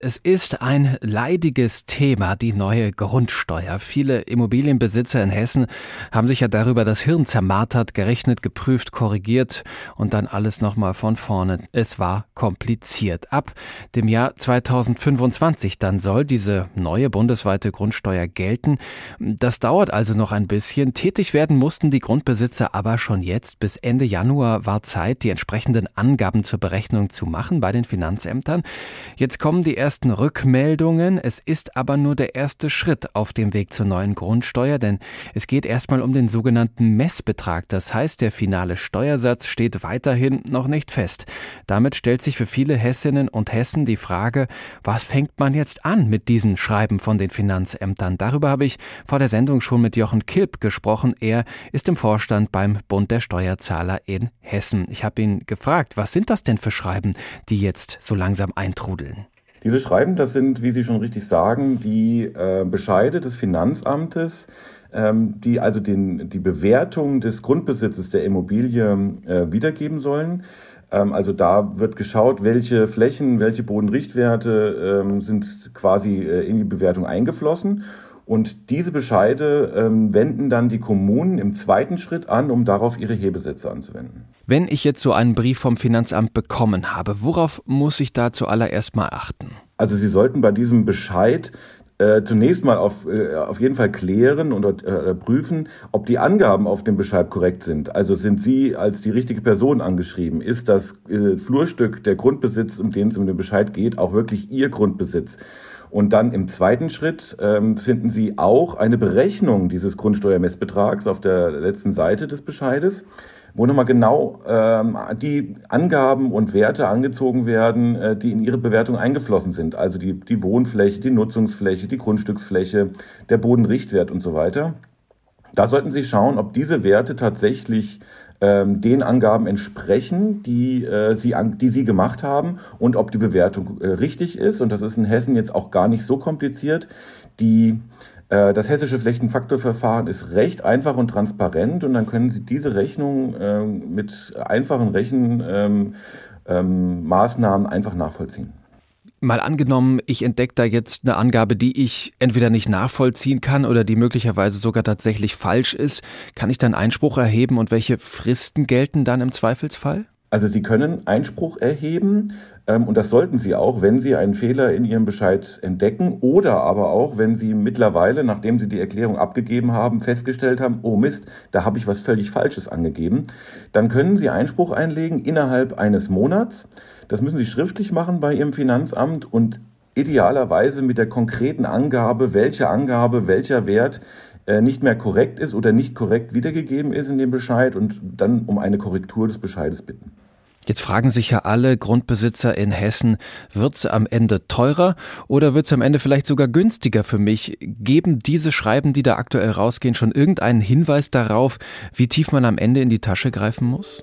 Es ist ein leidiges Thema, die neue Grundsteuer. Viele Immobilienbesitzer in Hessen haben sich ja darüber das Hirn zermartert, gerechnet, geprüft, korrigiert und dann alles nochmal von vorne. Es war kompliziert. Ab dem Jahr 2025 dann soll diese neue bundesweite Grundsteuer gelten. Das dauert also noch ein bisschen. Tätig werden mussten die Grundbesitzer aber schon jetzt. Bis Ende Januar war Zeit, die entsprechenden Angaben zur Berechnung zu machen bei den Finanzämtern. Jetzt kommen die Rückmeldungen. Es ist aber nur der erste Schritt auf dem Weg zur neuen Grundsteuer, denn es geht erstmal um den sogenannten Messbetrag. Das heißt, der finale Steuersatz steht weiterhin noch nicht fest. Damit stellt sich für viele Hessinnen und Hessen die Frage, was fängt man jetzt an mit diesen Schreiben von den Finanzämtern? Darüber habe ich vor der Sendung schon mit Jochen Kilp gesprochen. Er ist im Vorstand beim Bund der Steuerzahler in Hessen. Ich habe ihn gefragt, was sind das denn für Schreiben, die jetzt so langsam eintrudeln? Diese Schreiben, das sind, wie Sie schon richtig sagen, die äh, Bescheide des Finanzamtes, ähm, die also den, die Bewertung des Grundbesitzes der Immobilie äh, wiedergeben sollen. Ähm, also da wird geschaut, welche Flächen, welche Bodenrichtwerte ähm, sind quasi äh, in die Bewertung eingeflossen. Und diese Bescheide ähm, wenden dann die Kommunen im zweiten Schritt an, um darauf ihre Hebesätze anzuwenden. Wenn ich jetzt so einen Brief vom Finanzamt bekommen habe, worauf muss ich da zuallererst mal achten? Also Sie sollten bei diesem Bescheid äh, zunächst mal auf, äh, auf jeden Fall klären und äh, prüfen, ob die Angaben auf dem Bescheid korrekt sind. Also sind Sie als die richtige Person angeschrieben? Ist das äh, Flurstück der Grundbesitz, um den es um den Bescheid geht, auch wirklich Ihr Grundbesitz? Und dann im zweiten Schritt ähm, finden Sie auch eine Berechnung dieses Grundsteuermessbetrags auf der letzten Seite des Bescheides, wo nochmal genau ähm, die Angaben und Werte angezogen werden, äh, die in Ihre Bewertung eingeflossen sind. Also die, die Wohnfläche, die Nutzungsfläche, die Grundstücksfläche, der Bodenrichtwert und so weiter. Da sollten Sie schauen, ob diese Werte tatsächlich ähm, den Angaben entsprechen, die, äh, sie, an, die Sie gemacht haben und ob die Bewertung äh, richtig ist. Und das ist in Hessen jetzt auch gar nicht so kompliziert. Die äh, das hessische Flächenfaktorverfahren ist recht einfach und transparent und dann können Sie diese Rechnung äh, mit einfachen Rechenmaßnahmen ähm, ähm, einfach nachvollziehen. Mal angenommen, ich entdecke da jetzt eine Angabe, die ich entweder nicht nachvollziehen kann oder die möglicherweise sogar tatsächlich falsch ist. Kann ich dann Einspruch erheben und welche Fristen gelten dann im Zweifelsfall? Also Sie können Einspruch erheben ähm, und das sollten Sie auch, wenn Sie einen Fehler in Ihrem Bescheid entdecken oder aber auch, wenn Sie mittlerweile, nachdem Sie die Erklärung abgegeben haben, festgestellt haben, oh Mist, da habe ich was völlig Falsches angegeben. Dann können Sie Einspruch einlegen innerhalb eines Monats. Das müssen Sie schriftlich machen bei Ihrem Finanzamt und idealerweise mit der konkreten Angabe, welche Angabe, welcher Wert nicht mehr korrekt ist oder nicht korrekt wiedergegeben ist in dem Bescheid und dann um eine Korrektur des Bescheides bitten. Jetzt fragen sich ja alle Grundbesitzer in Hessen, wird es am Ende teurer oder wird es am Ende vielleicht sogar günstiger für mich? Geben diese Schreiben, die da aktuell rausgehen, schon irgendeinen Hinweis darauf, wie tief man am Ende in die Tasche greifen muss?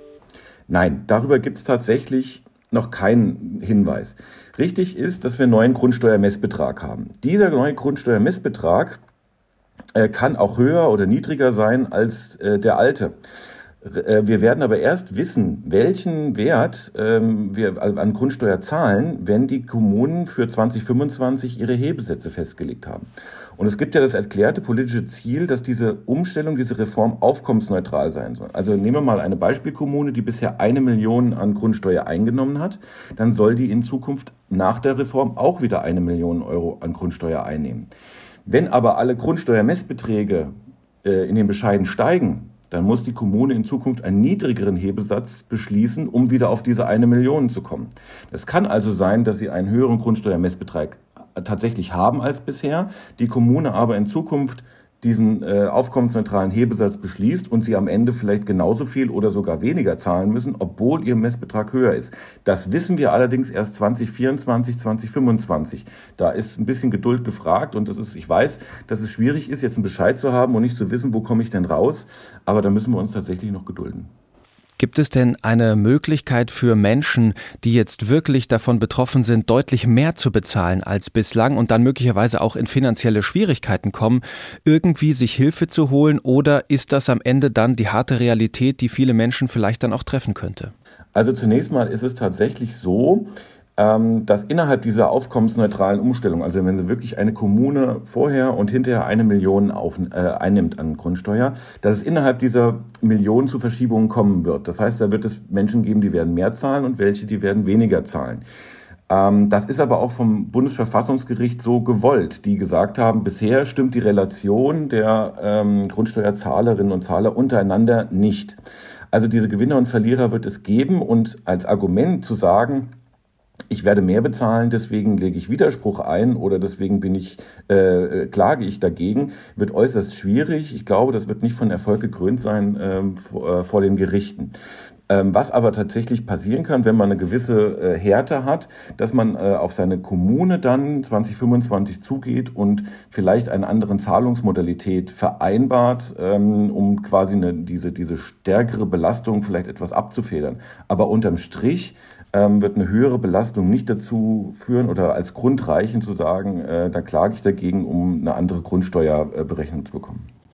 Nein, darüber gibt es tatsächlich noch keinen Hinweis. Richtig ist, dass wir einen neuen Grundsteuermessbetrag haben. Dieser neue Grundsteuermessbetrag äh, kann auch höher oder niedriger sein als äh, der alte. Äh, wir werden aber erst wissen, welchen Wert ähm, wir an Grundsteuer zahlen, wenn die Kommunen für 2025 ihre Hebesätze festgelegt haben. Und es gibt ja das erklärte politische Ziel, dass diese Umstellung, diese Reform aufkommensneutral sein soll. Also nehmen wir mal eine Beispielkommune, die bisher eine Million an Grundsteuer eingenommen hat, dann soll die in Zukunft nach der Reform auch wieder eine Million Euro an Grundsteuer einnehmen. Wenn aber alle Grundsteuermessbeträge äh, in den Bescheiden steigen, dann muss die Kommune in Zukunft einen niedrigeren Hebesatz beschließen, um wieder auf diese eine Million zu kommen. Es kann also sein, dass sie einen höheren Grundsteuermessbetrag tatsächlich haben als bisher, die Kommune aber in Zukunft diesen äh, aufkommensneutralen Hebesatz beschließt und sie am Ende vielleicht genauso viel oder sogar weniger zahlen müssen, obwohl ihr Messbetrag höher ist. Das wissen wir allerdings erst 2024, 2025. Da ist ein bisschen Geduld gefragt und das ist, ich weiß, dass es schwierig ist, jetzt einen Bescheid zu haben und nicht zu wissen, wo komme ich denn raus, aber da müssen wir uns tatsächlich noch gedulden. Gibt es denn eine Möglichkeit für Menschen, die jetzt wirklich davon betroffen sind, deutlich mehr zu bezahlen als bislang und dann möglicherweise auch in finanzielle Schwierigkeiten kommen, irgendwie sich Hilfe zu holen oder ist das am Ende dann die harte Realität, die viele Menschen vielleicht dann auch treffen könnte? Also zunächst mal ist es tatsächlich so, dass innerhalb dieser aufkommensneutralen Umstellung, also wenn sie wirklich eine Kommune vorher und hinterher eine Million auf, äh, einnimmt an Grundsteuer, dass es innerhalb dieser Million zu Verschiebungen kommen wird. Das heißt, da wird es Menschen geben, die werden mehr zahlen und welche, die werden weniger zahlen. Ähm, das ist aber auch vom Bundesverfassungsgericht so gewollt, die gesagt haben, bisher stimmt die Relation der ähm, Grundsteuerzahlerinnen und Zahler untereinander nicht. Also diese Gewinner und Verlierer wird es geben und als Argument zu sagen, ich werde mehr bezahlen, deswegen lege ich Widerspruch ein oder deswegen bin ich, äh, klage ich dagegen, wird äußerst schwierig. Ich glaube, das wird nicht von Erfolg gekrönt sein ähm, vor, äh, vor den Gerichten. Ähm, was aber tatsächlich passieren kann, wenn man eine gewisse äh, Härte hat, dass man äh, auf seine Kommune dann 2025 zugeht und vielleicht eine andere Zahlungsmodalität vereinbart, ähm, um quasi eine, diese, diese stärkere Belastung vielleicht etwas abzufedern. Aber unterm Strich ähm, wird eine höhere Belastung nicht dazu führen oder als Grund reichen zu sagen, äh, da klage ich dagegen, um eine andere Grundsteuerberechnung zu bekommen.